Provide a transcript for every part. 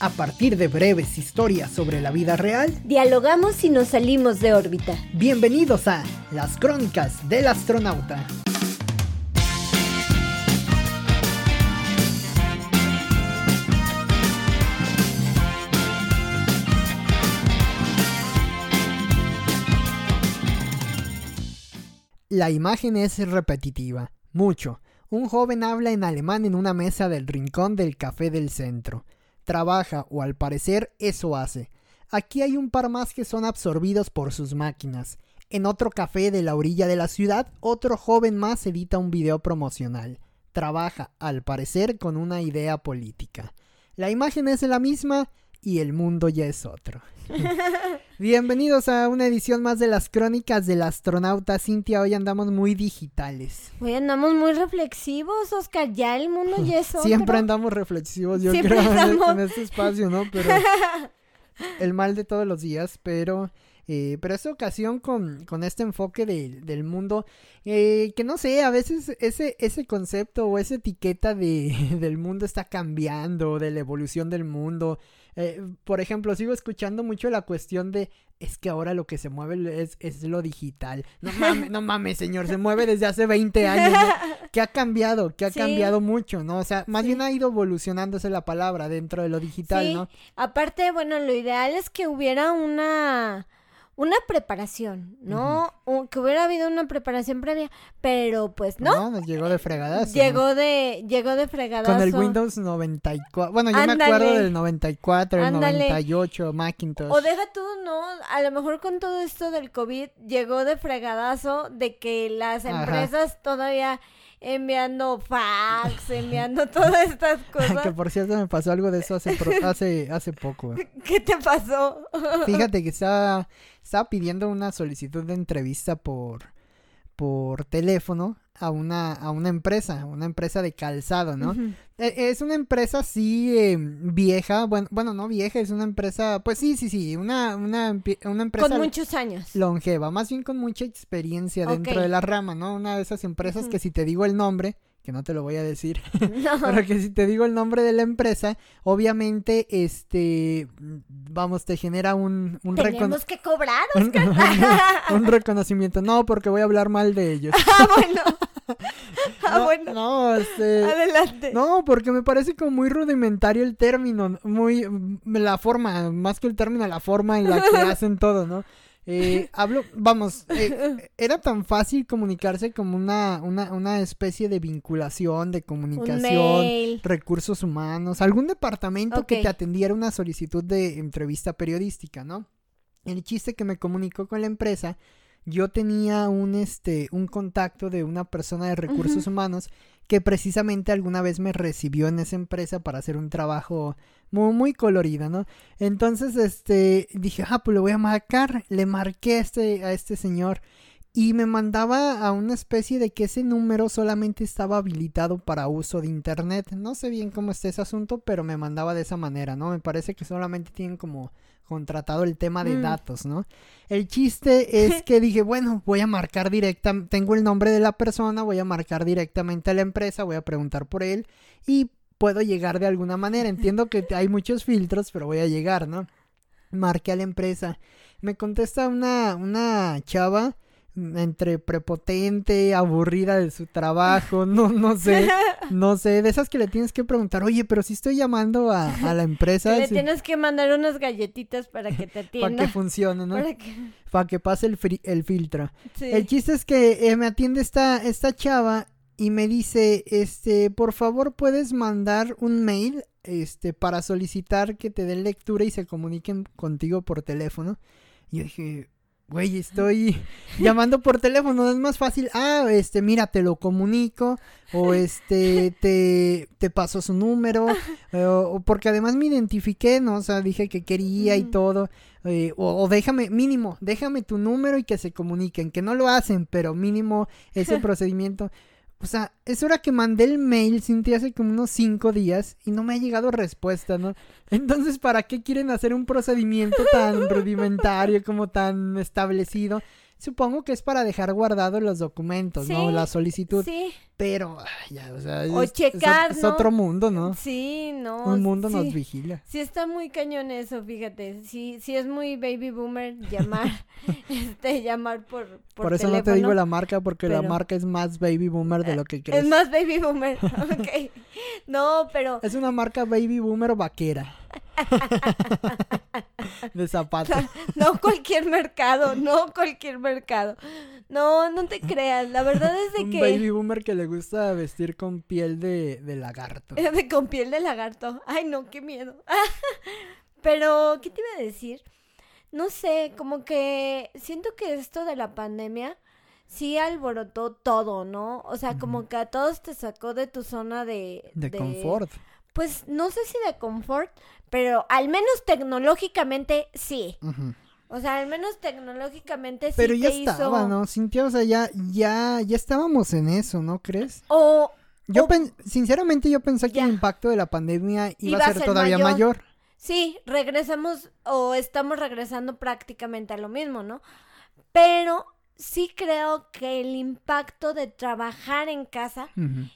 A partir de breves historias sobre la vida real, dialogamos y nos salimos de órbita. Bienvenidos a Las Crónicas del Astronauta. La imagen es repetitiva, mucho. Un joven habla en alemán en una mesa del rincón del café del centro trabaja o al parecer eso hace. Aquí hay un par más que son absorbidos por sus máquinas. En otro café de la orilla de la ciudad, otro joven más edita un video promocional. Trabaja, al parecer, con una idea política. La imagen es la misma y el mundo ya es otro. Bienvenidos a una edición más de las crónicas del astronauta Cintia. Hoy andamos muy digitales. Hoy andamos muy reflexivos, Oscar. Ya el mundo ya es otro. Siempre andamos reflexivos, yo creo, en, este espacio, ¿no? Pero el mal de todos los días, pero eh, pero esta ocasión con, con este enfoque del mundo, eh, que no sé, a veces ese, ese concepto o esa etiqueta de, del mundo está cambiando, de la evolución del mundo. Eh, por ejemplo, sigo escuchando mucho la cuestión de es que ahora lo que se mueve es, es lo digital. No mames, no mames, señor, se mueve desde hace 20 años. Que ha cambiado, que ha cambiado mucho, ¿no? O sea, más bien ha ido evolucionándose la palabra dentro de lo digital, ¿no? Aparte, bueno, lo ideal es que hubiera una una preparación, ¿no? que hubiera habido una preparación previa, pero pues no. No, nos llegó de fregadas. Llegó de, llegó de fregadas. Con el Windows 94. Bueno, yo me acuerdo del 94, el 98, Macintosh. O deja tú, ¿no? A lo mejor con todo esto del COVID llegó de fregadazo de que las empresas todavía enviando fax, enviando todas estas cosas. que por cierto me pasó algo de eso hace, hace, hace poco. ¿Qué te pasó? Fíjate que estaba, estaba pidiendo una solicitud de entrevista por, por teléfono a una, a una empresa, una empresa de calzado, ¿no? E, es una empresa sí em, vieja, bueno, bueno, no vieja, es una empresa, pues sí, sí, sí, una, una, una empresa... Con muchos años. Longeva, más bien con mucha experiencia dentro de la rama, ¿no? Una de esas empresas que si te digo el nombre, que no te lo voy a decir, pero que si te digo el nombre de la empresa, obviamente, este, vamos, te genera un, un Tenemos que cobrar, Oscar. Un, reconocimiento. No, porque voy a hablar mal de ellos. Ah, bueno. Ah, bueno. No, este. Adelante. No, porque me parece como muy rudimentario el término, muy, la forma, más que el término, la forma en la que hacen todo, ¿no? Eh, hablo, vamos, eh, era tan fácil comunicarse como una, una, una especie de vinculación, de comunicación, recursos humanos, algún departamento que te atendiera una solicitud de entrevista periodística, ¿no? El chiste que me comunicó con la empresa, yo tenía un, este, un contacto de una persona de recursos humanos que precisamente alguna vez me recibió en esa empresa para hacer un trabajo muy, muy colorido, ¿no? Entonces, este, dije, ah, pues le voy a marcar, le marqué a este, a este señor y me mandaba a una especie de que ese número solamente estaba habilitado para uso de internet. No sé bien cómo está ese asunto, pero me mandaba de esa manera, ¿no? Me parece que solamente tienen como contratado el tema de mm. datos, ¿no? El chiste es que dije, bueno, voy a marcar directa, tengo el nombre de la persona, voy a marcar directamente a la empresa, voy a preguntar por él y puedo llegar de alguna manera. Entiendo que hay muchos filtros, pero voy a llegar, ¿no? Marqué a la empresa. Me contesta una, una chava entre prepotente, aburrida de su trabajo, no, no sé, no sé, de esas que le tienes que preguntar, oye, pero si estoy llamando a, a la empresa. le tienes que mandar unas galletitas para que te atienda. para que funcione, ¿no? Para que, pase el, el filtro. El chiste es que eh, me atiende esta, esta chava y me dice, este, por favor, puedes mandar un mail, este, para solicitar que te den lectura y se comuniquen contigo por teléfono. Y yo dije, güey, estoy llamando por teléfono, es más fácil, ah, este, mira, te lo comunico, o este, te, te paso su número, o, porque además me identifiqué, ¿no? O sea, dije que quería y todo, eh, o, o, déjame, mínimo, déjame tu número y que se comuniquen, que no lo hacen, pero mínimo ese procedimiento. O sea, es hora que mandé el mail, Cintia, hace como unos cinco días y no me ha llegado respuesta, ¿no? Entonces, ¿para qué quieren hacer un procedimiento tan rudimentario como tan establecido? Supongo que es para dejar guardados los documentos, ¿no? La solicitud. Sí, Pero, ay, ya, o sea, O es, checar, es ¿no? otro mundo, ¿no? sí, no. Un mundo sí. nos vigila. Sí está muy cañón eso, fíjate. Sí, sí es muy baby boomer llamar, este, llamar por, por, Por, eso no te digo la marca, porque la marca es más baby boomer de lo que crees. Es más baby boomer, ok. No, pero Es una marca baby boomer vaquera. de zapatos. no cualquier mercado, no cualquier mercado. No, no te creas. La verdad es de Un que baby boomer que le gusta vestir con piel de, de lagarto. de con piel de lagarto. Ay, no, qué miedo. Pero, ¿qué te iba a decir? No sé, como que siento que esto de la pandemia sí alborotó todo, ¿no? O sea, como que a todos te sacó de tu zona de... De confort. Pues no sé si de confort, pero al menos tecnológicamente sí. O sea, al menos tecnológicamente sí Pero ya te estaba, hizo... ¿no? Cintia, o sea, ya, ya, ya estábamos en eso, ¿no crees? O Yo O- pen- sinceramente yo pensé que Ya. el impacto de la pandemia iba, Iba a ser, todavía mayor. mayor. Sí, regresamos o estamos regresando prácticamente a lo mismo, ¿no? Pero sí creo que el impacto de trabajar en casa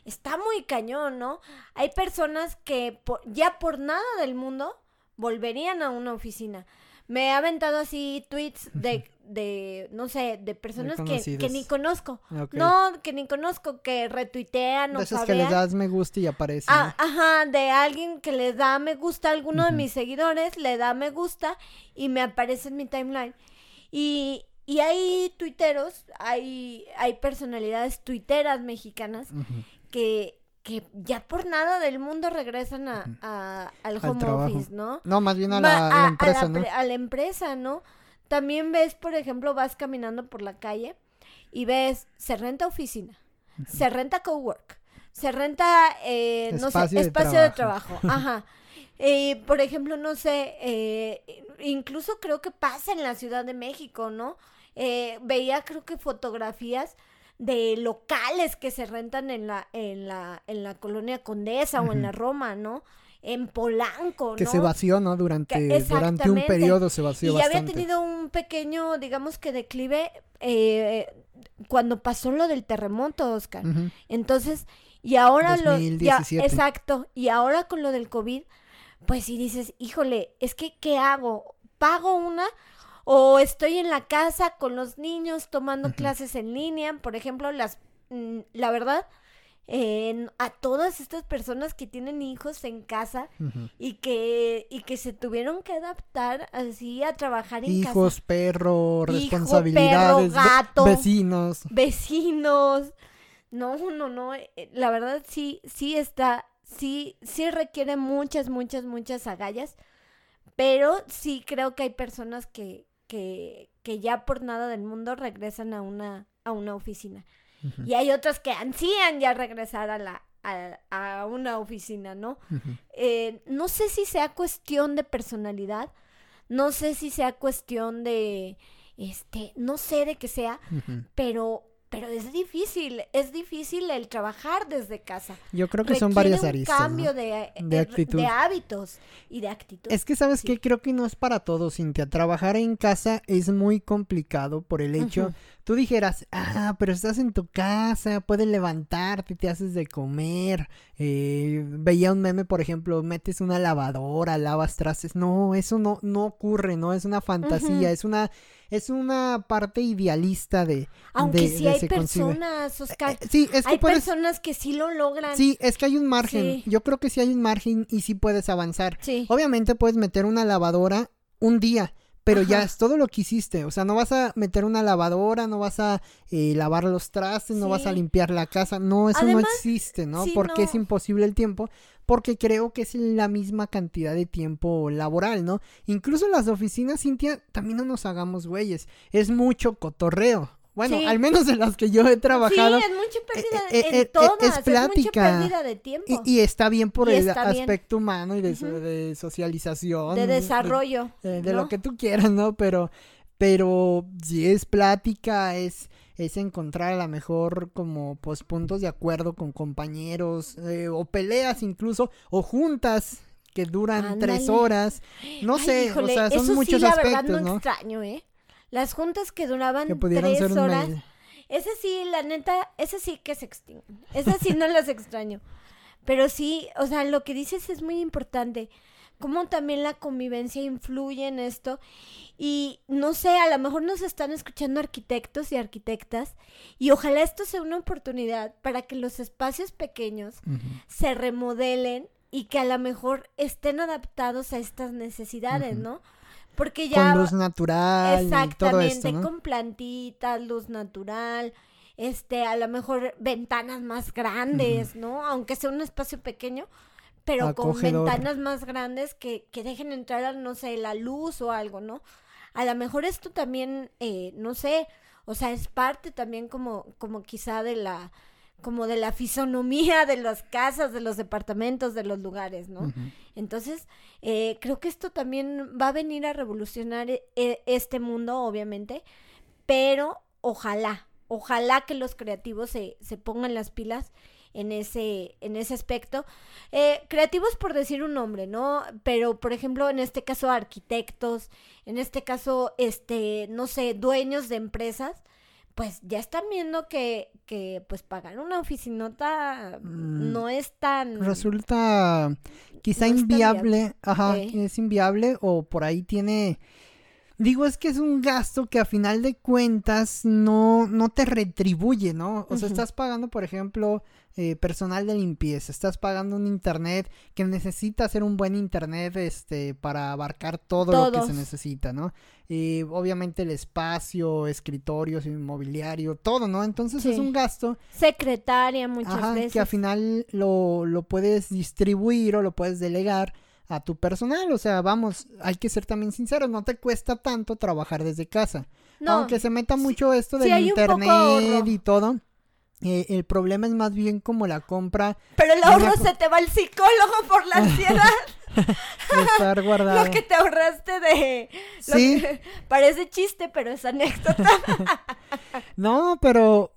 está muy cañón, ¿no? Hay personas que por- ya por nada del mundo volverían a una oficina. Me he aventado así tweets de, de no sé, de personas que, que ni conozco. No, que ni conozco, que retuitean o De esas que les das me gusta y aparece. Ah, ajá, de alguien que le da me gusta a alguno de mis seguidores, le da me gusta y me aparece en mi timeline. Y, y hay tuiteros, hay, hay personalidades tuiteras mexicanas que, que ya por nada del mundo regresan a, a- al home office, ¿no? No, más bien a la, a la empresa, la ¿no? a la empresa, ¿no? También ves, por ejemplo, vas caminando por la calle y ves, se renta oficina, se renta cowork, se renta, eh, no sé, Espacio de espacio de trabajo. trabajo. Ajá. Eh, por ejemplo, no sé, eh, incluso creo que pasa en la Ciudad de México, ¿no? Eh, veía, creo que fotografías de locales que se rentan en la, en la, en la colonia Condesa o en la Roma, ¿no? En Polanco, Que ¿no? se vació, ¿no? Durante, Que- durante un periodo se vació y ya bastante. había tenido un pequeño, digamos que declive eh, cuando pasó lo del terremoto, Oscar. Entonces, y ahora lo... Ya, 2017. exacto. Y ahora con lo del COVID, pues si dices, híjole, es que, ¿qué hago? ¿Pago una? ¿O estoy en la casa con los niños tomando clases en línea? Por ejemplo, las... mm, La verdad, a todas estas personas que tienen hijos en casa y que y que se tuvieron que adaptar así a trabajar en casa. Hijos, perro, Hijo, responsabilidades, perro, ve- gato. vecinos. Vecinos. No, no, no. eh, La verdad sí, sí está, sí, sí requiere muchas, muchas, muchas agallas. Pero sí creo que hay personas que, que, que ya por nada del mundo regresan a una, a una oficina. Y hay otras que ansían ya regresar a la, a, a una oficina, ¿no? Eh, no sé si sea cuestión de personalidad, no sé si sea cuestión de, este, no sé de qué sea, pero, pero es difícil, es difícil el trabajar desde casa. Yo creo que son varias un aristas. cambio ¿no? de, De eh, actitud. de hábitos y de actitud. Es que, ¿sabes Sí. qué? Creo que no es para todos, Cintia. Trabajar en casa es muy complicado por el hecho. Tú dijeras, ah, pero estás en tu casa, puedes levantarte, te haces de comer. eh, veía un meme, por ejemplo, metes una lavadora, lavas trastes. No, eso no, no ocurre, ¿no? Es una fantasía, es una, es una parte idealista de. Aunque de- sí de hay se concibe. personas, Oscar, Eh, sí, es que hay puedes. personas que sí lo logran. Sí, es que hay un margen. Sí. Yo creo que sí hay un margen y sí puedes avanzar. Sí. Obviamente puedes meter una lavadora un día, pero ya es todo lo que hiciste. O sea, no vas a meter una lavadora, no vas a eh, lavar los trastes, no vas a limpiar la casa. No, eso no existe, ¿no? sí, Porque es imposible el tiempo. Porque creo que es la misma cantidad de tiempo laboral, ¿no? Incluso en las oficinas, Cintia, también no nos hagamos güeyes. Es mucho cotorreo. Bueno, Sí. al menos en las que yo he trabajado. Sí, es mucha pérdida eh, eh, en eh, todas, es es, mucha plática. pérdida de tiempo, Y, y está bien por Y el bien. aspecto humano y de, de socialización. de desarrollo. eh, de ¿no? lo que tú quieras, ¿no? Pero, pero si es plática, es, es encontrar a lo mejor como pues puntos de acuerdo con compañeros, eh, o peleas incluso, o juntas que duran tres horas. No Ay, sé, híjole, o sea, son eso muchos sí, la aspectos, verdad ¿no? extraño, ¿eh? Las juntas que duraban Que tres ser horas. mail. Ese sí, la neta, ese sí que se extinguen. Ese sí no las extraño. Pero sí, o sea, lo que dices es muy importante. Cómo también la convivencia influye en esto. Y no sé, a lo mejor nos están escuchando arquitectos y arquitectas. Y ojalá esto sea una oportunidad para que los espacios pequeños se remodelen y que a lo mejor estén adaptados a estas necesidades. ¿no? Porque ya... Con luz natural y todo Exactamente, esto, ¿no? con plantitas, luz natural, este, a lo mejor ventanas más grandes, ¿no? Aunque sea un espacio pequeño, pero con ventanas más grandes que, que dejen entrar, no sé, la luz o algo, ¿no? A lo mejor esto también, eh, no sé, o sea, es parte también como, como quizá de la, como de la fisonomía de las casas, de los departamentos, de los lugares, ¿no? Entonces, eh, creo que esto también va a venir a revolucionar e- e- este mundo, obviamente, pero ojalá, ojalá que los creativos se, se pongan las pilas en ese, en ese aspecto. Eh, creativos por decir un nombre, ¿no? Pero, por ejemplo, en este caso, arquitectos, en este caso, este, no sé, dueños de empresas, pues ya están viendo que, que pues pagar una oficinota Mm, no es tan... Resulta quizá No inviable, ajá, Eh. es inviable o por ahí tiene... Digo, es que es un gasto que a final de cuentas no, no te retribuye, ¿no? O sea, estás pagando, por ejemplo, eh, personal de limpieza, estás pagando un internet que necesita hacer un buen internet este, para abarcar todo lo que se necesita, ¿no? Y obviamente el espacio, escritorios, inmobiliario, todo, ¿no? Entonces es un gasto secretaria muchas Ajá, veces. que al final lo, lo puedes distribuir o lo puedes delegar a tu personal. O sea, vamos, hay que ser también sinceros, no te cuesta tanto trabajar desde casa. no, Aunque se meta mucho esto del internet y todo. eh, el problema es más bien como la compra pero el ahorro se te va al psicólogo por la ansiedad, estar guardado. lo que te ahorraste de... Sí. que- parece chiste, pero es anécdota. No, pero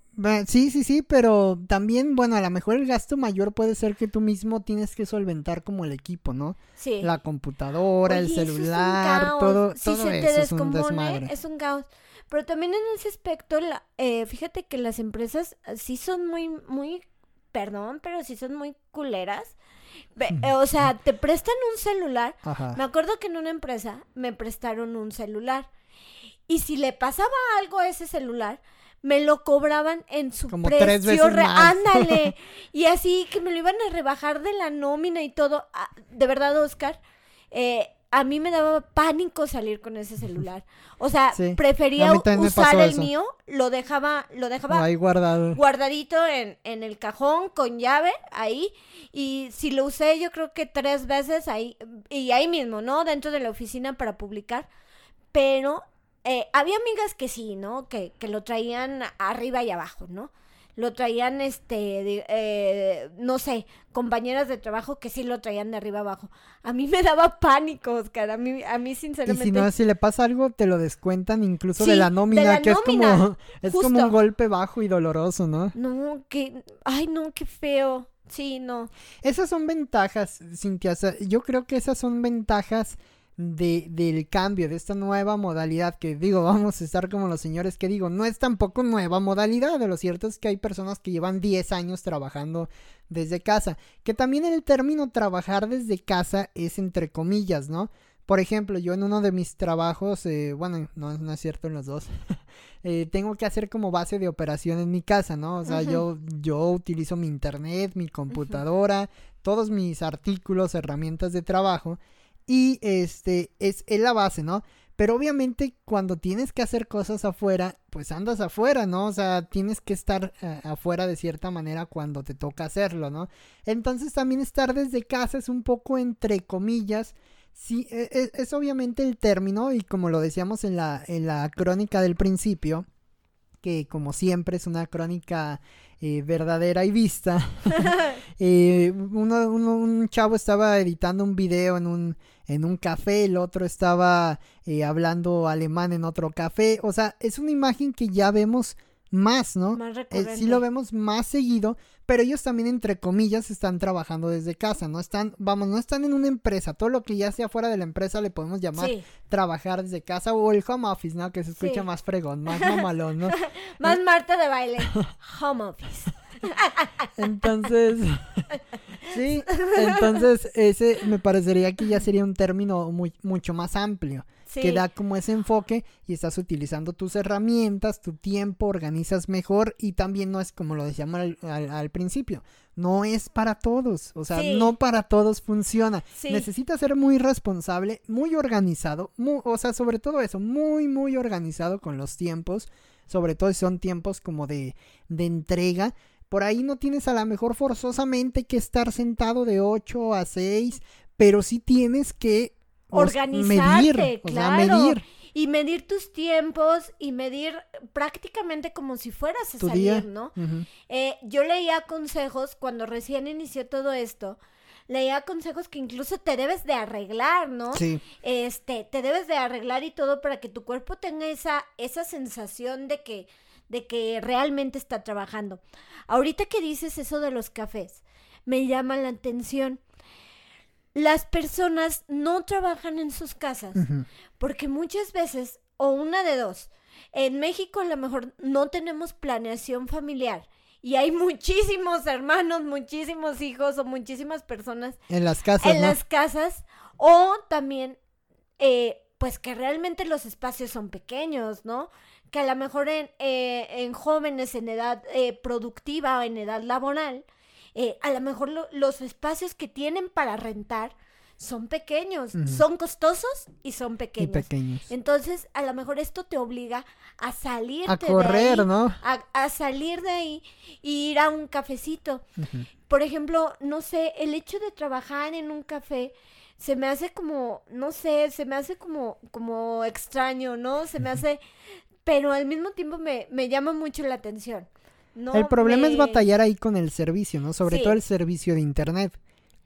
sí, sí, sí, pero también, bueno, a lo mejor el gasto mayor puede ser que tú mismo tienes que solventar como el equipo, ¿no? Sí. La computadora, el Oye, eso es un celular, caos. todo, Si todo se te eso es un descompone, desmadre. es un caos. Pero también en ese aspecto, la, eh, fíjate que las empresas eh, sí son muy, muy, perdón, pero sí son muy culeras. Ve- eh, o sea, te prestan un celular. Ajá. Me acuerdo que en una empresa me prestaron un celular. Y si le pasaba algo a ese celular, me lo cobraban en su Como tres precio veces re- más. Ándale. y así que me lo iban a rebajar de la nómina y todo. Ah, de verdad, Oscar, eh, a mí me daba pánico salir con ese celular. O sea, Sí, prefería usar el eso. mío, lo dejaba, lo dejaba Ahí guardado. guardadito en, en el cajón con llave ahí y si lo usé yo creo que tres veces ahí y ahí mismo, ¿no? Dentro de la oficina para publicar, pero eh, había amigas que sí, ¿no? Que, que lo traían arriba y abajo, ¿no? Lo traían, este, de- eh, no sé, compañeras de trabajo que sí lo traían de arriba abajo. A mí me daba pánico, Oscar. A mí, a mí Y sinceramente. si no, si le pasa algo, te lo descuentan incluso Sí, de la de nómina, la que nómina, es como es como un golpe bajo y doloroso, ¿no? No, que. Ay, no, qué feo. Sí, no. Esas son ventajas, Cintia. o sea, yo creo que esas son ventajas de, del cambio, de esta nueva modalidad que digo, vamos a estar como los señores que digo, no es tampoco nueva modalidad, de lo cierto es que hay personas que llevan 10 años trabajando desde casa, que también el término trabajar desde casa es entre comillas, ¿no? Por ejemplo, yo en uno de mis trabajos, eh, bueno, no, no es cierto en los dos, eh, tengo que hacer como base de operación en mi casa, ¿no? O sea, yo, yo utilizo mi internet, mi computadora, todos mis artículos, herramientas de trabajo y este es, es la base, ¿no? Pero obviamente cuando tienes que hacer cosas afuera, pues andas afuera, ¿no? O sea, tienes que estar eh, afuera de cierta manera cuando te toca hacerlo, ¿no? Entonces también estar desde casa es un poco entre comillas. Sí, e- e- es, obviamente el término y como lo decíamos en la, en la crónica del principio, que como siempre es una crónica eh, verdadera y vista, eh, uno, uno- un chavo estaba editando un video en un, en un café, el otro estaba eh, hablando alemán en otro café, o sea, es una imagen que ya vemos más, ¿no? Más recurrente. sí lo vemos más seguido, pero ellos también, entre comillas, están trabajando desde casa, no están, vamos, no están en una empresa, todo lo que ya sea fuera de la empresa le podemos llamar Sí. trabajar desde casa o el home office, ¿no? Que se escucha Sí. más fregón, más mamalón, ¿no? Más Marta de baile. Home office. Entonces, sí, entonces ese me parecería que ya sería un término muy, mucho más amplio, Sí. que da como ese enfoque y estás utilizando tus herramientas, tu tiempo, organizas mejor y también no es como lo decíamos al, al- al principio, no es para todos, o sea, Sí. no para todos funciona. Sí. Necesitas ser muy responsable, muy organizado, mu- o sea, sobre todo eso, muy, muy organizado con los tiempos, sobre todo si son tiempos como de, de entrega. Por ahí no tienes a lo mejor forzosamente que estar sentado de 8 a 6, pero sí tienes que Organizarte, medir, o sea, claro. medir Y medir tus tiempos y medir prácticamente como si fueras a tu salir, día. ¿no? Eh, yo leía consejos cuando recién inició todo esto. Leía consejos que incluso te debes de arreglar, ¿no? Sí, Este, te debes de arreglar y todo para que tu cuerpo tenga esa, esa sensación de que, de que realmente está trabajando. Ahorita que dices eso de los cafés, me llama la atención. Las personas no trabajan en sus casas porque muchas veces, o una de dos, en México a lo mejor no tenemos planeación familiar y hay muchísimos hermanos, muchísimos hijos o muchísimas personas en las casas, en ¿no? las casas o también eh, pues que realmente los espacios son pequeños, ¿no? Que a lo mejor en, eh, en jóvenes en edad eh, productiva o en edad laboral, eh, a lo mejor lo- los espacios que tienen para rentar son pequeños, son costosos y son Y pequeños. Entonces, a lo mejor esto te obliga a salir A correr, ¿no? A, a salir de ahí y ir a un cafecito por ejemplo, no sé, el hecho de trabajar en un café se me hace como, no sé, se me hace como, como extraño, ¿no? Se me hace, pero al mismo tiempo me, me llama mucho la atención. No el problema es batallar ahí con el servicio, ¿no? Sobre Sí. todo el servicio de internet.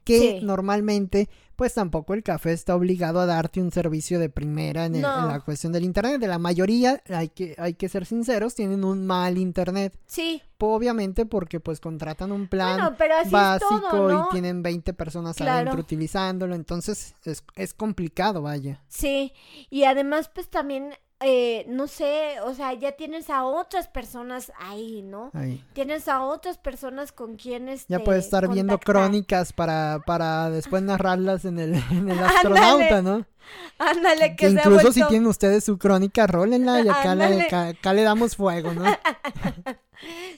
Que Sí. normalmente, pues tampoco el café está obligado a darte un servicio de primera en, el- No. en la cuestión del internet. De la mayoría, hay que, hay que ser sinceros, tienen un mal internet. Sí, Obviamente porque pues contratan un plan bueno, pero así básico es todo, ¿no? y tienen 20 personas Claro. adentro utilizándolo. Entonces es, es complicado, vaya. Sí, y además pues también, eh, no sé, o sea, ya tienes a otras personas ahí, ¿no? Ahí. Tienes a otras personas con quienes Ya puedes estar viendo crónicas para, para después narrarlas en el, en el astronauta, ¿no? Ándale, que, Que incluso si tienen ustedes su crónica, rólenla y acá, le, ca- acá le damos fuego, ¿no?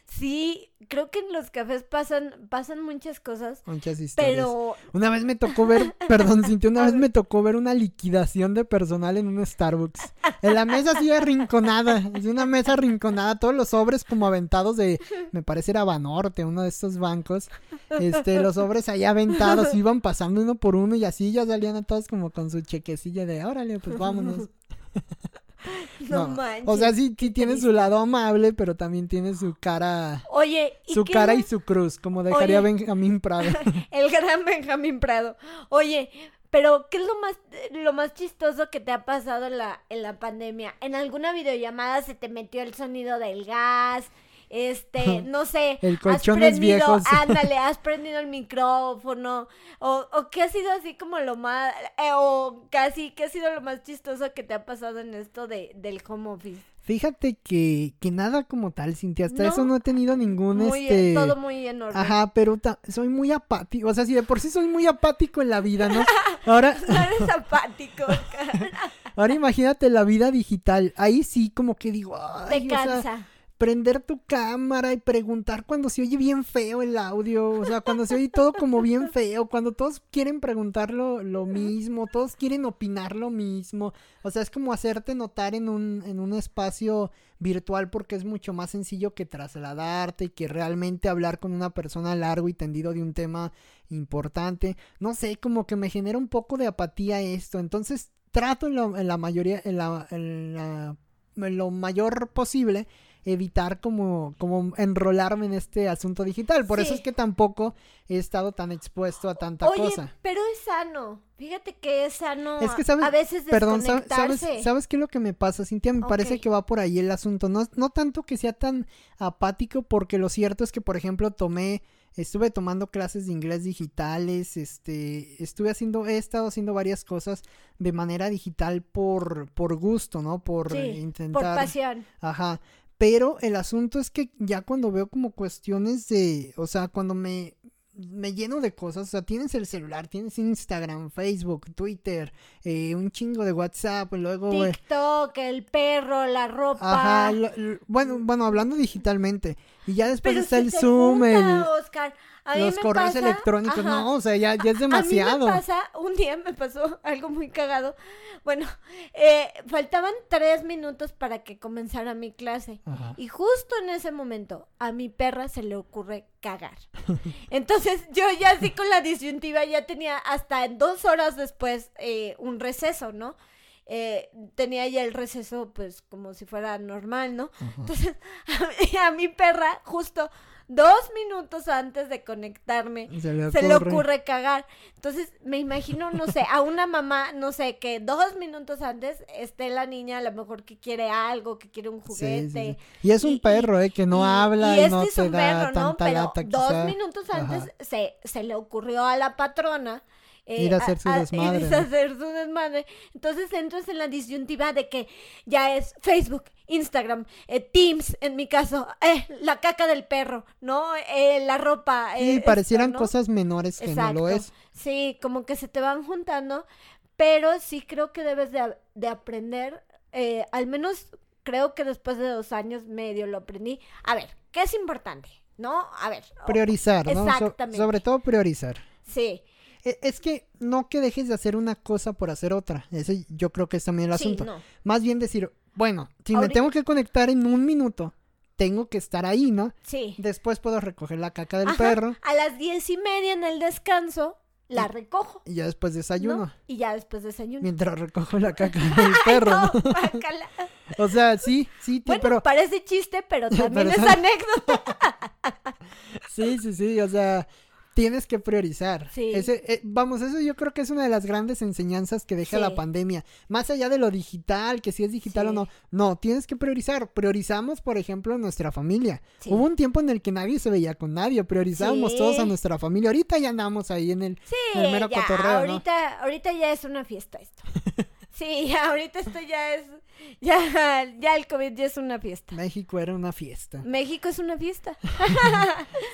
Sí, creo que en los cafés pasan, pasan muchas cosas, Muchas historias. pero Una vez me tocó ver, perdón, Cintia, una vez me tocó ver una liquidación de personal en un Starbucks. En la mesa así arrinconada, es una mesa arrinconada, todos los sobres como aventados de, me parece era Banorte, uno de estos bancos. Este, los sobres ahí aventados, iban pasando uno por uno y así ya salían a todos como con su chequecilla de, órale, pues vámonos. no, No, manches. O sea, sí, sí tiene su lado amable, pero también tiene su cara, Oye, ¿y su qué cara y su cruz, como dejaría Oye. Benjamín Prado. el gran Benjamín Prado? Oye, pero ¿qué es lo más lo más chistoso que te ha pasado en la en la pandemia? ¿En alguna videollamada se te metió el sonido del gas? Este, no sé, El has colchones prendido, viejos. ándale, has prendido el micrófono, o, o qué ha sido así como lo más, eh, o casi, qué ha sido lo más chistoso que te ha pasado en esto de, del home office. Fíjate que, que nada como tal, Cintia. Hasta No. eso no he tenido ningún Muy, este. todo muy enorme. Ajá, pero soy muy apático. O sea, si de por sí soy muy apático en la vida, ¿no? Ahora, No eres apático, cara. ahora imagínate la vida digital. Ahí sí como que digo, te ay, o sea, cansa. Prender tu cámara y preguntar cuando se oye bien feo el audio, o sea, cuando se oye todo como bien feo, cuando todos quieren preguntar lo, lo mismo, todos quieren opinar lo mismo, o sea, es como hacerte notar en un, en un espacio virtual porque es mucho más sencillo que trasladarte y que realmente hablar con una persona largo y tendido de un tema importante, no sé, como que me genera un poco de apatía esto, entonces trato en, lo- en la mayoría, en la, en la- en lo mayor posible evitar como, como enrolarme en este asunto digital. Por eso es que tampoco he estado tan expuesto a tanta Oye, cosa. pero es sano. Fíjate que es sano Es que sabes, a veces perdón. ¿sabes, ¿sabes qué es lo que me pasa, Cintia? Me parece que va por ahí el asunto. No, no tanto que sea tan apático, porque lo cierto es que, por ejemplo, tomé, estuve tomando clases de inglés digitales, este, estuve haciendo, he estado haciendo varias cosas de manera digital por, por gusto, ¿no? Por Sí, intentar. Por pasión. Ajá. Pero el asunto es que ya cuando veo como cuestiones de, o sea, cuando me, me lleno de cosas, o sea, tienes el celular, tienes Instagram, Facebook, Twitter, eh, un chingo de WhatsApp, y luego... eh, TikTok, el perro, la ropa. Ajá, lo- lo- bueno, bueno, hablando digitalmente. Y ya después Pero está si el Zoom, junta, el, Oscar. A los correos pasa- electrónicos. ajá. No, o sea, ya, ya es demasiado. A mí me pasa, un día me pasó algo muy cagado. Bueno, eh, faltaban tres minutos para que comenzara mi clase. Ajá. Y justo en ese momento a mi perra se le ocurre cagar. Entonces yo ya así con la disyuntiva ya tenía hasta dos horas después eh, un receso, ¿no? Eh, tenía ya el receso pues como si fuera normal, ¿no? Entonces a mi, a mi perra justo dos minutos antes de conectarme Se le se le ocurre. cagar. Entonces, me imagino, no sé, a una mamá, no sé, que dos minutos antes esté la niña a lo mejor que quiere algo, que quiere un Sí, sí, juguete. sí. Y es un y- perro, ¿eh? Que no y- habla y y, este no es te un da perro, ¿no? Pero lata. dos minutos antes se, se le ocurrió a la patrona. Eh, Ir a hacer su desmadre, irse a hacer su desmadre. Entonces entras en la disyuntiva de que ya es Facebook, Instagram, eh, Teams, en mi caso, eh, la caca del perro, ¿no? Eh, la ropa. Sí, eh, esto, parecieran ¿no? cosas menores que no lo es. Sí, como que se te van juntando, pero sí creo que debes de, de aprender, eh, al menos creo que después de dos años medio lo aprendí. A ver, ¿qué es importante? ¿No? A ver. Priorizar, ¿no? So- Exactamente. sobre todo priorizar. Sí, Es que no que dejes de hacer una cosa por hacer otra. Ese yo creo que es también el sí, asunto. no. Más bien decir, bueno, si me tengo que conectar en un minuto, tengo que estar ahí, ¿no? Sí. Después puedo recoger la caca del Ajá, perro A las diez y media en el descanso, la recojo. y ya después desayuno. ¿no? Y ya después desayuno. Mientras recojo la caca del perro, No. O sea, sí, sí, Bueno, pero parece chiste, pero también Pero es anécdota. sí, sí, sí, o sea, tienes que priorizar. Sí. Ese, eh, vamos, eso yo creo que es una de las grandes enseñanzas que deja Sí. la pandemia. Más allá de lo digital, que si es digital o no. No, tienes que priorizar. Priorizamos, por ejemplo, nuestra familia. Hubo un tiempo en el que nadie se veía con nadie. Priorizábamos todos a nuestra familia. Ahorita ya andamos ahí en el, Sí, en el mero ya, cotorreo, ¿no? ahorita, ahorita ya es una fiesta esto. Sí, ahorita esto ya es, ya, ya el COVID ya es una fiesta. México era una fiesta. México es una fiesta.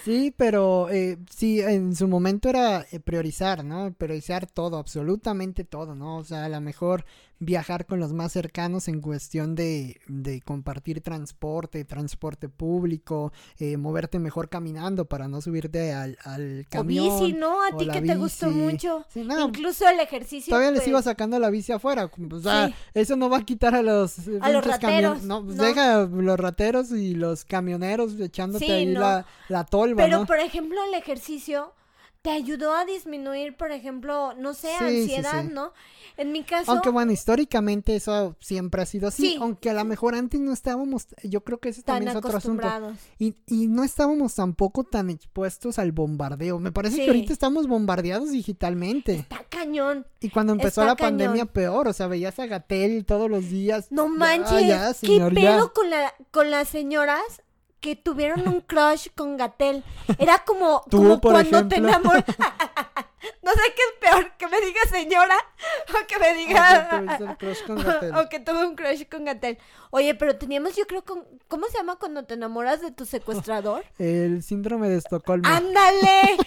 Sí, pero eh, sí, en su momento era eh, priorizar, ¿no? Priorizar todo, absolutamente todo, ¿no? O sea, a lo mejor viajar con los más cercanos en cuestión de, de compartir transporte, transporte público, eh, moverte mejor caminando para no subirte al, al camión. o bici, ¿no? A ti que te gustó mucho. Sí, no, Incluso el ejercicio. Todavía les pues, iba sacando la bici afuera. O sea, Sí. eso no va a quitar a los, eh, A los rateros, No, pues no. deja los rateros y los camioneros echándote Sí, ahí no. la, la tolva, Pero, por ejemplo, el ejercicio te ayudó a disminuir, por ejemplo, no sé, Sí, ansiedad, sí. ¿no? En mi caso, Aunque bueno, históricamente eso siempre ha sido así, Sí. aunque a lo mejor antes no estábamos, yo creo que ese tan también es otro asunto. Y, y no estábamos tampoco tan expuestos al bombardeo. Me parece que ahorita estamos bombardeados digitalmente. Está cañón. Y cuando empezó está la cañón. pandemia peor, o sea, veías a Gatel todos los días. No manches, ya, ¿qué señor, pedo con, la, con las señoras que tuvieron un crush con Gatel? Era como, Tú, como cuando te enamoras. no sé qué es peor, que me diga señora o que me diga... o que tuve un crush con Gatel. Oye, pero teníamos, yo creo, con, ¿cómo se llama cuando te enamoras de tu secuestrador? El síndrome de Estocolmo. ¡Ándale!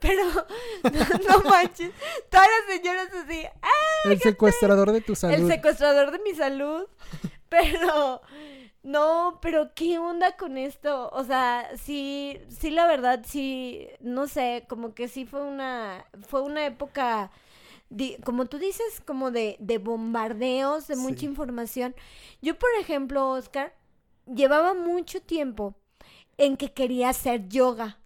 Pero, no, no manches, todas las señoras así, ¡ah! el secuestrador de tu salud. El secuestrador de mi salud. Pero, no, pero ¿qué onda con esto? O sea, sí, sí, la verdad, sí, no sé, como que sí fue una, fue una época, como tú dices, como de, de bombardeos, de mucha Sí. información. Yo, por ejemplo, Oscar, llevaba mucho tiempo en que quería hacer yoga.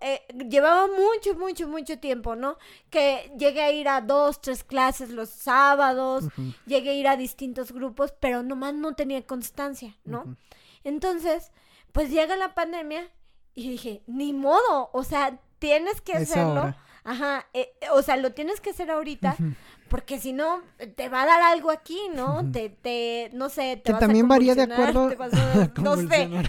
Eh, llevaba mucho, mucho, mucho tiempo, ¿no? Que llegué a ir a dos, tres clases los sábados, llegué a ir a distintos grupos, pero nomás no tenía constancia, ¿no? Entonces, pues llega la pandemia y dije, ni modo, o sea, tienes que Es hacerlo. ahora. Ajá, eh, o sea, lo tienes que hacer ahorita. Porque si no, te va a dar algo aquí, ¿no? Te, te, no sé, te Que vas a también varía de acuerdo. te vas a- no sé, no,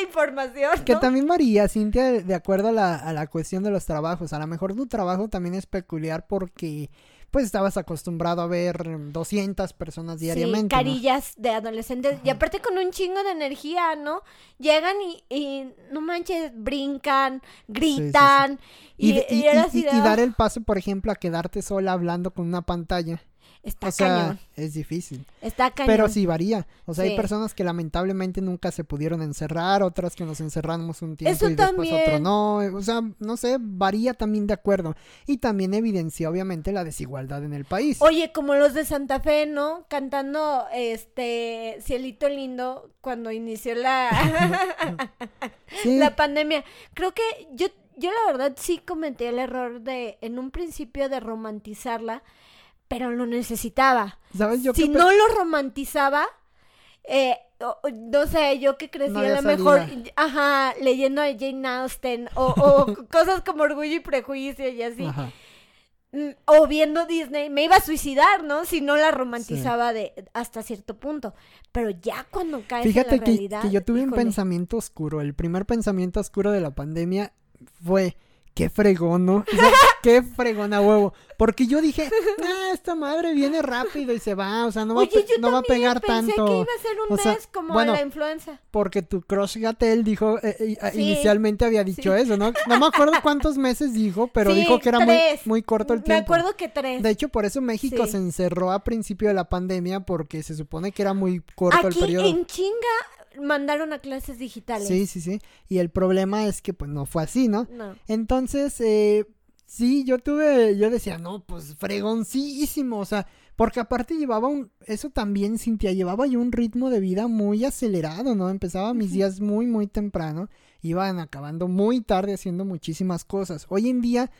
información, Que también varía, Cintia, de acuerdo a la, a la cuestión de los trabajos. A lo mejor tu trabajo también es peculiar porque pues estabas acostumbrado a ver 200 personas diariamente. Sí, ¿no? carillas de adolescentes. Y aparte con un chingo de energía, ¿no? Llegan y, y no manches, brincan, gritan. Y, y dar "Ah, el paso, por ejemplo, a quedarte sola hablando con una pantalla. Está o sea, cañón. es difícil. Está cañón. Pero sí varía. O sea, hay personas que lamentablemente nunca se pudieron encerrar, otras que nos encerramos un tiempo Eso y después otro no. O sea, no sé, varía también de acuerdo. Y también evidencia obviamente la desigualdad en el país. Oye, como los de Santa Fe, ¿no? Cantando este Cielito Lindo cuando inició la, Sí, la pandemia. Creo que yo, yo la verdad sí cometí el error de, en un principio, de romantizarla, pero lo necesitaba. ¿sabes? Yo si no lo romantizaba, eh, no sé, yo que crecí No a lo mejor, ajá, leyendo a Jane Austen o, o cosas como Orgullo y Prejuicio y así, Ajá. mm, o viendo Disney, me iba a suicidar, ¿no? Si no la romantizaba de hasta cierto punto. Pero ya cuando caes Fíjate en la que, realidad, que yo tuve un pensamiento oscuro. El primer pensamiento oscuro de la pandemia fue, qué fregón, ¿no? O sea, qué fregón a huevo. Porque yo dije, ah, esta madre viene rápido y se va, o sea, no va, a Oye, yo no va a pegar pensé tanto. que iba a ser un O sea, mes como bueno, la influenza. Porque tu crush Gatel dijo, eh, eh, Sí. inicialmente había dicho Sí. eso, ¿no? No me acuerdo cuántos meses dijo, pero Sí, dijo que era muy, tres. muy corto el Me tiempo. acuerdo que tres. De hecho, por eso México se encerró a principio de la pandemia porque se supone que era muy corto Aquí el periodo. en chinga mandaron a clases digitales. Sí, sí, sí. Y el problema es que pues no fue así, ¿no? No. Entonces, eh, sí, yo tuve, yo decía, no, pues fregoncísimo, o sea, porque aparte llevaba un, eso también, Cintia, llevaba yo un ritmo de vida muy acelerado, ¿no? Empezaba mis días muy, muy temprano, iban acabando muy tarde haciendo muchísimas cosas. Hoy en día,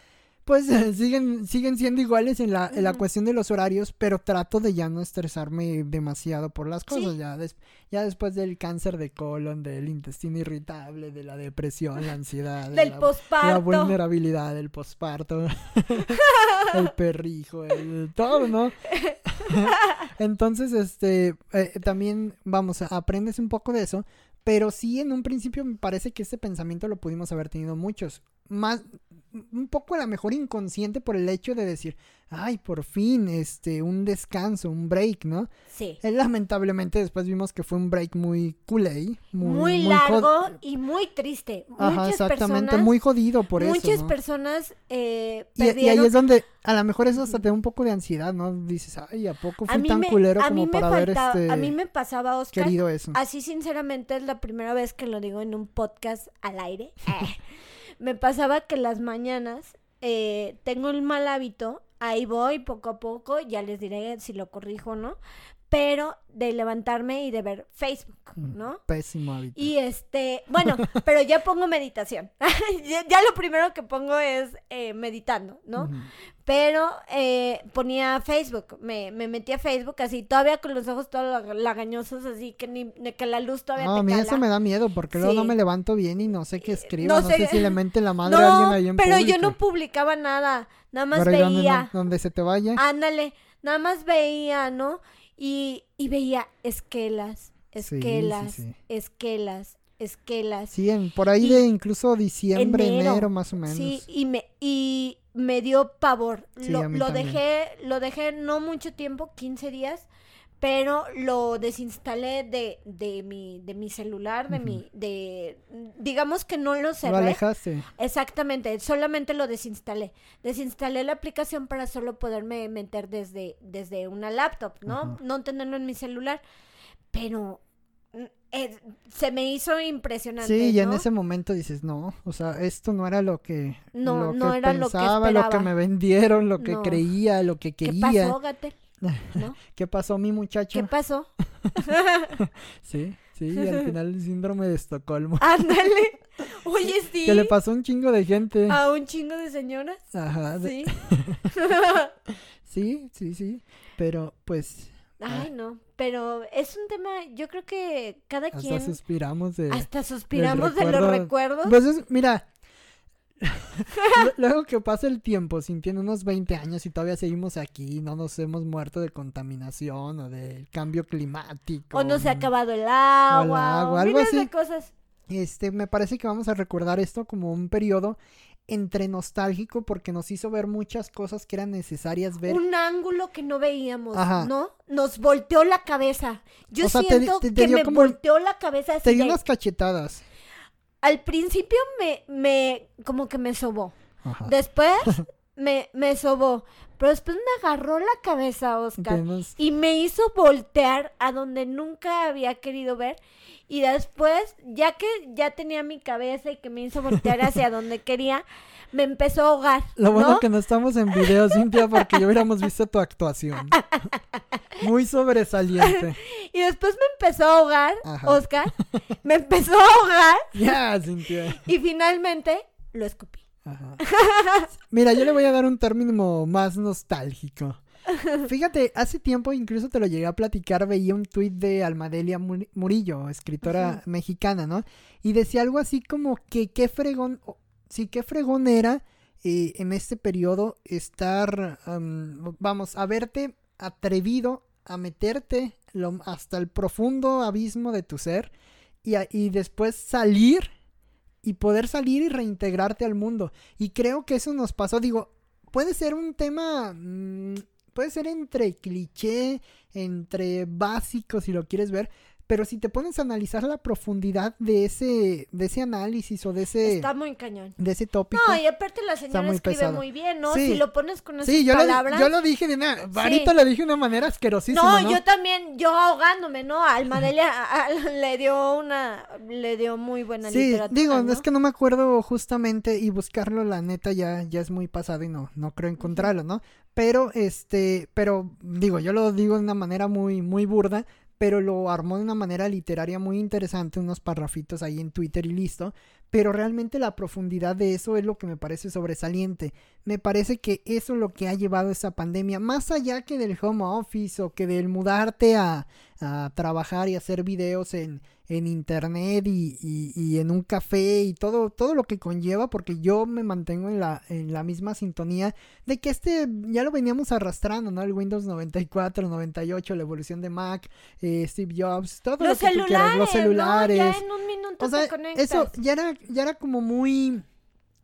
pues siguen, siguen siendo iguales en la, en la cuestión de los horarios, pero trato de ya no estresarme demasiado por las cosas, Sí. ya, des- ya después del cáncer de colon, del intestino irritable, de la depresión, la ansiedad, de Del la- la posparto. vulnerabilidad, el posparto, el perrijo, el todo, ¿no? Entonces, este, eh, también, vamos, aprendes un poco de eso, pero sí en un principio me parece que ese pensamiento lo pudimos haber tenido muchos. Más, un poco a lo mejor inconsciente por el hecho de decir, ay, por fin, este, un descanso, un break, ¿no? Sí. Eh, lamentablemente después vimos que fue un break muy culé, muy, Muy, muy largo y muy triste. Ajá, muchas exactamente, personas, muy jodido por eso. muchas ¿no? personas eh, Y, y ahí es donde a lo mejor eso hasta te da un poco de ansiedad, ¿no? Dices, ay, ¿a poco a mí tan me, culero como para faltaba- este, a mí me pasaba, Oscar. querido eso? Así sinceramente es la primera vez que lo digo en un podcast al aire. Eh, me pasaba que las mañanas eh, tengo el mal hábito, ahí voy poco a poco, ya les diré si lo corrijo o no, pero de levantarme y de ver Facebook, Mm, ¿no? Pésimo hábito. Y este, bueno, pero ya pongo meditación. ya, ya lo primero que pongo es eh, meditando, ¿no? Pero eh, ponía Facebook, me, me metí a Facebook así, todavía con los ojos todos lag- lagañosos, así que ni que la luz todavía No, te a mí cala. eso me da miedo porque luego no me levanto bien y no sé qué escribo, no no, sé- si le mente la madre a No, alguien ahí en pero yo no publicaba nada, nada más Pero ¿y dónde, veía, no- dónde se te vaya? ándale, nada más veía, ¿no? Y, y veía esquelas, Sí, sí, esquelas, sí. esquelas, esquelas. Sí, en- por ahí y- de incluso diciembre, enero, enero, más o menos. Sí, y me, y me dio pavor. Sí, lo, lo dejé, lo dejé no mucho tiempo, 15 días, pero lo desinstalé de, de mi, de mi celular, de mi, de digamos que no lo Lo cerré. alejaste. Exactamente, solamente lo desinstalé. Desinstalé la aplicación para solo poderme meter desde, desde una laptop, ¿no? No tenerlo en mi celular. Pero mm, eh, se me hizo impresionante. Sí, y en ese momento dices, no, o sea, esto no era lo que, No, lo no que era lo que pensaba, lo que me vendieron, lo que No. creía, lo que ¿Qué quería. pasó, Gatel? ¿No? ¿Qué pasó, mi muchacho? ¿Qué pasó? Sí, Sí, al final el síndrome de Estocolmo. Ándale. Oye, sí. Que le pasó a un chingo de gente. A un chingo de señoras. Ajá. Sí. Sí, sí, sí. Pero pues Ay, no. Pero es un tema, yo creo que cada hasta quien. suspiramos de. Hasta suspiramos de los recuerdos. Pues es- mira. Lu- Luego que pasa el tiempo, sintiendo unos 20 años y todavía seguimos aquí, no nos hemos muerto de contaminación o del cambio climático. O no se ha mm, acabado el agua. agua, o algo miles de cosas. Este, me parece que vamos a recordar esto como un periodo entre nostálgico porque nos hizo ver muchas cosas que eran necesarias ver. Un ángulo que no veíamos, Ajá. ¿no? Nos volteó la cabeza. Yo O sea, siento te- te que me como- volteó la cabeza Te dio unas cachetadas. Al principio me, me, como que me sobó. Ajá. Después me, me sobó. Pero después me agarró la cabeza, Oscar. Y me hizo voltear a donde nunca había querido ver. Y después, ya que ya tenía mi cabeza y que me hizo voltear hacia donde quería, me empezó a ahogar. Lo bueno ¿no? que no estamos en video, Cintia, porque ya hubiéramos visto tu actuación. Muy sobresaliente. Y después me empezó a ahogar, Ajá. Oscar. Me empezó a ahogar Ya, Cintia. y finalmente lo escupí. Ajá. Mira, yo le voy a dar un término más nostálgico. Fíjate, hace tiempo incluso te lo llegué a platicar, veía un tuit de Almadelia Muri- Murillo, escritora mexicana, ¿no? Y decía algo así como que qué fregón, sí, qué fregón era eh, en este periodo estar, am, vamos, haberte atrevido a meterte lo- hasta el profundo abismo de tu ser y, a- y después salir y poder salir y reintegrarte al mundo. Y creo que eso nos pasó, digo, puede ser un tema, mm, puede ser entre cliché, entre básico, si lo quieres ver, pero si te pones a analizar la profundidad de ese, de ese análisis o de ese, Está muy cañón. de ese tópico. No, y aparte la señora muy escribe pesado. muy bien, ¿no? Sí. Si lo pones con esas Sí, yo lo, palabras. yo lo dije de una, ahorita lo dije de una manera asquerosísima, no, ¿no? yo también, yo ahogándome, ¿no? Almadelia a- a- le dio una, le dio muy buena Sí, literatura. digo, ¿no? es que no me acuerdo justamente y buscarlo, la neta, ya, ya es muy pasado y no, no creo encontrarlo, ¿no? Pero, este, pero, digo, yo lo digo de una manera muy, muy burda, pero lo armó de una manera literaria muy interesante, unos parrafitos ahí en Twitter y listo. Pero realmente la profundidad de eso es lo que me parece sobresaliente. Me parece que eso es lo que ha llevado esa pandemia, más allá que del home office o que del mudarte a, a trabajar y hacer videos en, en internet y, y- y en un café y todo, todo lo que conlleva, porque yo me mantengo en la, en la misma sintonía de que este ya lo veníamos arrastrando, ¿no? El Windows 94, 98, la evolución de Mac, eh, Steve Jobs, todo los lo que tú quieras, celulares, los celulares. ¿no? Ya en un minuto O sea, te conectas. eso ya era, ya era como muy,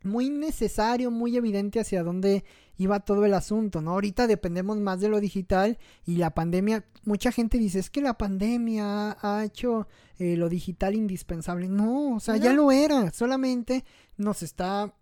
muy necesario, muy evidente hacia dónde iba todo el asunto, ¿no? Ahorita dependemos más de lo digital y la pandemia, mucha gente dice, es que la pandemia ha hecho eh, lo digital indispensable. No, o sea, ya lo era, solamente nos está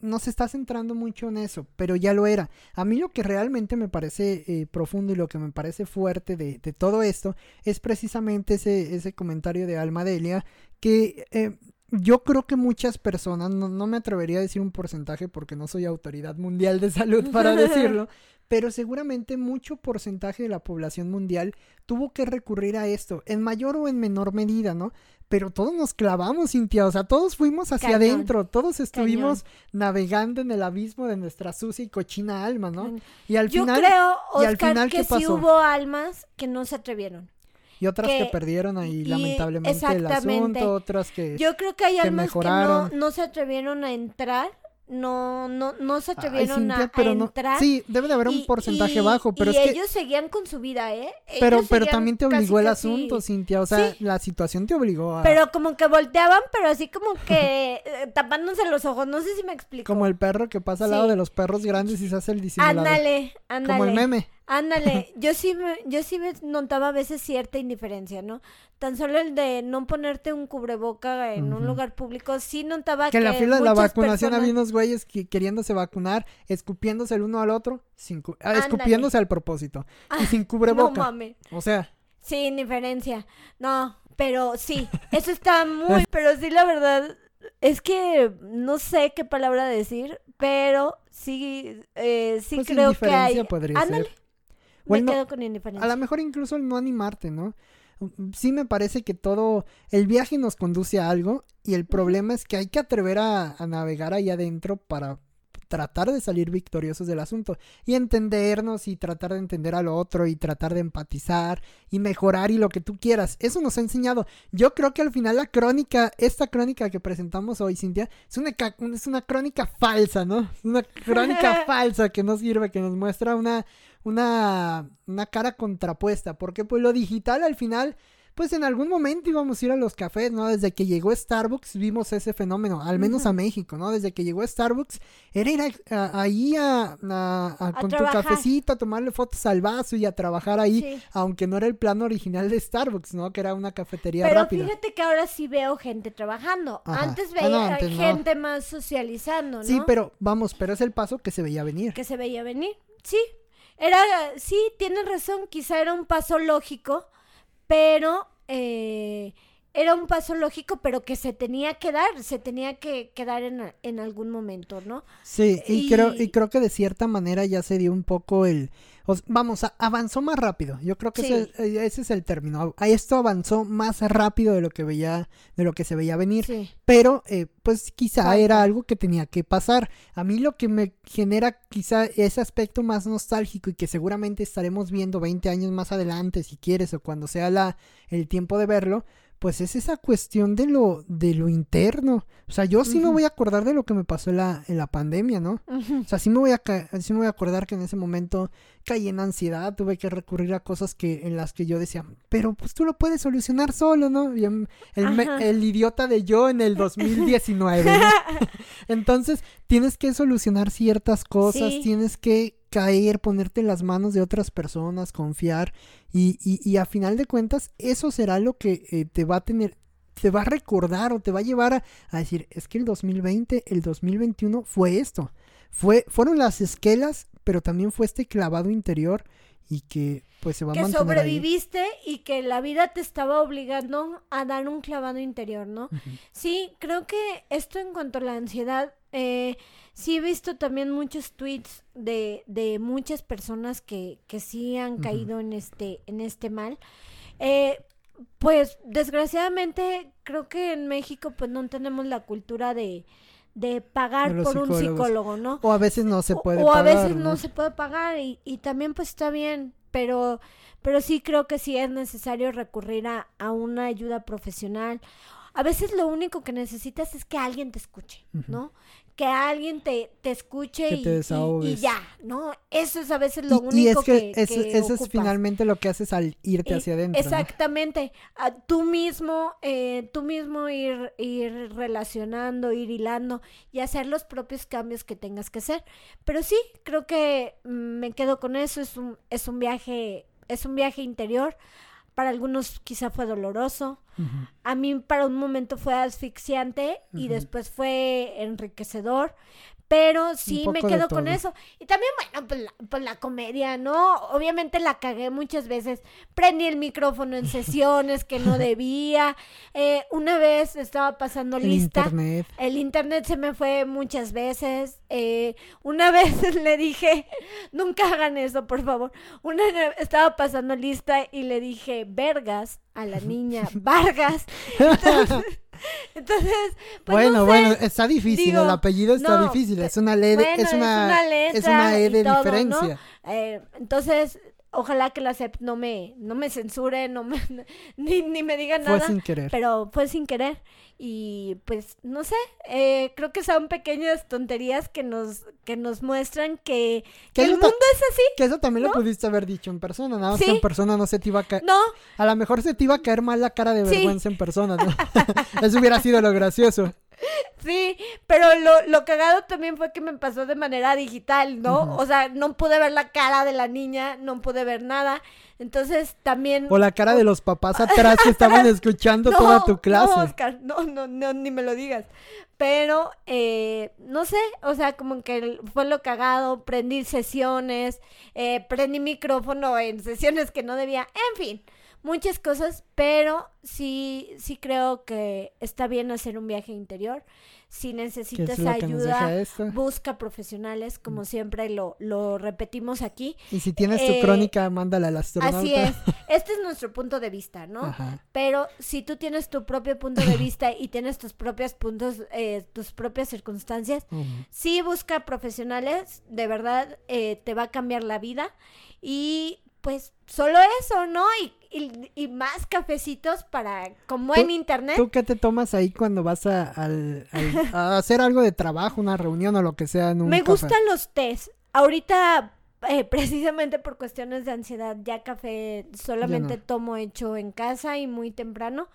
no se está centrando mucho en eso, pero ya lo era. A mí lo que realmente me parece eh, profundo y lo que me parece fuerte de, de todo esto es precisamente ese, ese comentario de Alma Delia que eh, yo creo que muchas personas, no, no me atrevería a decir un porcentaje porque no soy autoridad mundial de salud para decirlo, pero seguramente mucho porcentaje de la población mundial tuvo que recurrir a esto, en mayor o en menor medida, ¿no? Pero todos nos clavamos, Cintia, o sea, todos fuimos hacia Cañón. adentro, todos estuvimos navegando en el abismo de nuestra sucia y cochina alma, ¿no? Y al Yo final, creo, y al Oscar, final, que ¿qué sí pasó? hubo almas que no se atrevieron. Y otras que, que- perdieron ahí lamentablemente el asunto, otras que... Yo creo que hay que que no, no se atrevieron a entrar, no, no, no se Ay, atrevieron Cintia, a, a pero no- entrar. Sí, debe de haber un y- porcentaje y- bajo, pero y es que... ellos seguían con su vida, ¿eh? Pero, Ellos pero también te casi, obligó el casi- asunto, Cintia. O sea, Sí. la situación te obligó a. Pero como que volteaban, pero así como que eh, tapándose los ojos. No sé si me explico. Como el perro que pasa al Sí. lado de los perros grandes y se hace el disimulador. Ándale, ándale. Como el meme. Ándale, yo sí me, yo sí me notaba a veces cierta indiferencia, ¿no? Tan solo el de no ponerte un cubreboca en un lugar público, sí notaba Que que, en la fila de la vacunación personas- había unos güeyes que- queriéndose vacunar, escupiéndose el uno al otro, sin cu- ah, escupiéndose al propósito. Y sin No cubreboca. mames. o sea, Sí, indiferencia. No, pero sí, eso está muy, pero sí la verdad es que no sé qué palabra decir, pero sí, eh, sí pues creo que hay. podría Ándale, ser. Me Bueno, quedo con indiferencia. a lo mejor incluso el no animarte, ¿no? sí me parece que todo, el viaje nos conduce a algo y el problema es que hay que atrever a, a navegar ahí adentro para tratar de salir victoriosos del asunto y entendernos y tratar de entender al otro y tratar de empatizar y mejorar y lo que tú quieras. Eso nos ha enseñado. Yo creo que al final la crónica, esta crónica que presentamos hoy, Cintia, es una, es una crónica falsa, ¿no? Una crónica falsa que nos sirve, que nos muestra una, una, una cara contrapuesta, porque pues lo digital al final pues en algún momento íbamos a ir a los cafés, ¿no? Desde que llegó Starbucks vimos ese fenómeno, al menos a México, ¿no? Desde que llegó Starbucks era ir ahí a, con tu cafecito, a tomarle fotos al vaso y a trabajar ahí, aunque no era el plan original de Starbucks, ¿no? Que era una cafetería Pero rápida. fíjate que ahora sí veo gente trabajando. Antes ah, veía gente más socializando, ¿no? Sí, pero vamos, pero es el paso que se veía venir. Que se veía venir, sí. Era, sí, tienes razón, quizá era un paso lógico pero eh, era un paso lógico, pero que se tenía que dar, se tenía que, dar en, en, algún momento, ¿no? Sí, y, creo, y creo que de cierta manera ya se dio un poco el, vamos, avanzó más rápido. Yo creo que ese, eh, ese, es el término. Esto avanzó más rápido de lo que veía, de lo que se veía venir. Pero, eh, pues quizá era algo que tenía que pasar. A mí lo que me genera quizá ese aspecto más nostálgico y que seguramente estaremos viendo 20 años más adelante, si quieres, o cuando sea la, el tiempo de verlo, pues es esa cuestión de lo, de lo interno. O sea, yo sí me voy a acordar de lo que me pasó en la, en la pandemia, ¿no? O sea, sí me, voy a sí me voy a acordar que en ese momento caí en ansiedad, tuve que recurrir a cosas que, en las que yo decía, pero pues tú lo puedes solucionar solo, ¿no? el, el, idiota de yo en el 2019. Entonces, tienes que solucionar ciertas cosas, tienes que caer, ponerte en las manos de otras personas, confiar y, y, a final de cuentas eso será lo que eh, te va a tener, te va a recordar o te va a llevar a, a, decir, es que el 2020, el 2021 fue esto, fue, fueron las esquelas, pero también fue este clavado interior y que pues se va a que sobreviviste y que la vida te estaba obligando a dar un clavado interior, ¿no? Sí, creo que esto en cuanto a la ansiedad eh, sí he visto también muchos tweets de, de muchas personas que, que sí han caído en este, en este mal. Eh, pues desgraciadamente creo que en México pues no tenemos la cultura de, de pagar por un psicólogo, ¿no? O a veces no se puede pagar. O a veces ¿no? se puede pagar y, y también pues está bien, pero, pero sí creo que sí es necesario recurrir a, a una ayuda profesional a veces lo único que necesitas es que alguien te escuche, ¿no? Que alguien te, te escuche y, y, ya, ¿no? Eso es a veces lo único y es que, es, eso es finalmente lo que haces al irte hacia adentro. Exactamente. tú mismo, eh, tú mismo ir, ir relacionando, ir hilando y hacer los propios cambios que tengas que hacer. Pero sí, creo que mm, me quedo con eso. Es un, es un viaje, es un viaje interior para algunos quizá fue doloroso. A mí para un momento fue asfixiante y después fue enriquecedor. Pero sí me quedo con eso. Y también, bueno, pues la, pues la, comedia, ¿no? Obviamente la cagué muchas veces. Prendí el micrófono en sesiones que no debía. Eh, una vez estaba pasando el lista. Internet. El internet se me fue muchas veces. Eh, una vez le dije, nunca hagan eso, por favor. Una estaba pasando lista y le dije, vergas a la niña Vargas. Entonces, pues bueno, bueno, está difícil, el apellido está difícil, es una ley, es, una, es una E de diferencia. Eh, entonces, ojalá que la CEP no me, no me censure, no me, ni, ni me diga nada. Fue sin querer. Pero fue sin querer. Y pues, no sé, eh, creo que son pequeñas tonterías que nos, que nos muestran que, el mundo es así. Que eso también lo pudiste haber dicho en persona, nada más que en persona no se te iba a caer. No. A lo mejor se te iba a caer mal la cara de vergüenza en persona, ¿no? eso hubiera sido lo gracioso. Sí, pero lo, lo, cagado también fue que me pasó de manera digital, ¿no? O sea, no pude ver la cara de la niña, no pude ver nada. Entonces también. O la cara de los papás atrás que estaban escuchando toda tu clase. No, Oscar, no, no, no, ni me lo digas. Pero, eh, no sé, o sea, como que fue lo cagado, prendí sesiones, eh, prendí micrófono en sesiones que no debía, en fin muchas cosas, pero sí, sí creo que está bien hacer un viaje interior. Si ¿Qué necesitas ayuda, busca profesionales, como siempre lo, lo repetimos aquí. Y si tienes tu eh, crónica, mándala al astronauta. Así es. Este es nuestro punto de vista, ¿no? Ajá. Pero si tú tienes tu propio punto de vista y tienes tus propios puntos, eh, tus propias circunstancias, sí busca profesionales, de verdad eh, te va a cambiar la vida y pues solo eso, ¿no? Y, y- y más cafecitos para, como en internet. ¿Tú qué te tomas ahí cuando vas a, al- al- a hacer algo de trabajo, una reunión o lo que sea en un Me café? gustan los tés. Ahorita, eh, precisamente por cuestiones de ansiedad, ya café solamente no. tomo hecho en casa y muy temprano.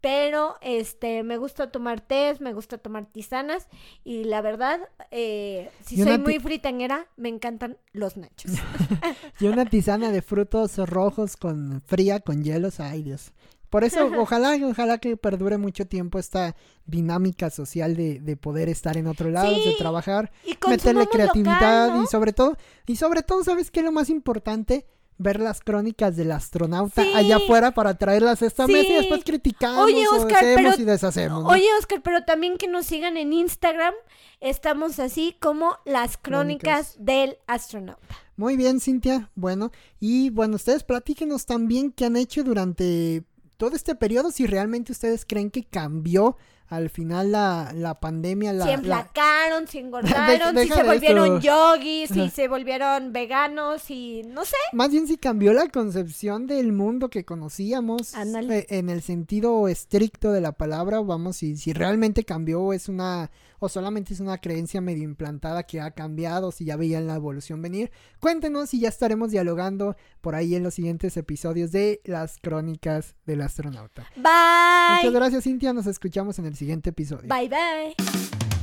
Pero este me gusta tomar tés, me gusta tomar tisanas y la verdad, eh, si soy muy fritanguera, me encantan los nachos. Y una tisana de frutos rojos con fría, con hielos, ay Dios. Por eso, ojalá, ojalá que perdure mucho tiempo esta dinámica social de, de poder estar en otro lado, de trabajar, Y meterle creatividad local, ¿no? y sobre todo, y sobre todo, ¿sabes qué es lo más importante? Ver las crónicas del astronauta Sí. allá afuera para traerlas a esta mesa y Sí. después criticamos Oye, Oscar, pero- y deshacemos. ¿no? Oye, Oscar, pero también que nos sigan en Instagram. Estamos así como las crónicas, Crónicas. del astronauta. Muy bien, Cintia. Bueno, y bueno, ustedes platíquenos también qué han hecho durante todo este periodo, si realmente ustedes creen que cambió al final la, la pandemia, la, si la- enflacaron, si engordaron, si se volvieron yogis, si se volvieron veganos y no sé. más bien si cambió la concepción del mundo que conocíamos eh, en el sentido estricto de la palabra, vamos, si, si realmente cambió es una, o solamente es una creencia medio implantada que ha cambiado, si ya veían la evolución venir. Cuéntenos y ya estaremos dialogando por ahí en los siguientes episodios de las crónicas del astronauta. Muchas Bye. gracias, Cintia. Nos escuchamos en el siguiente episodio. Bye, bye.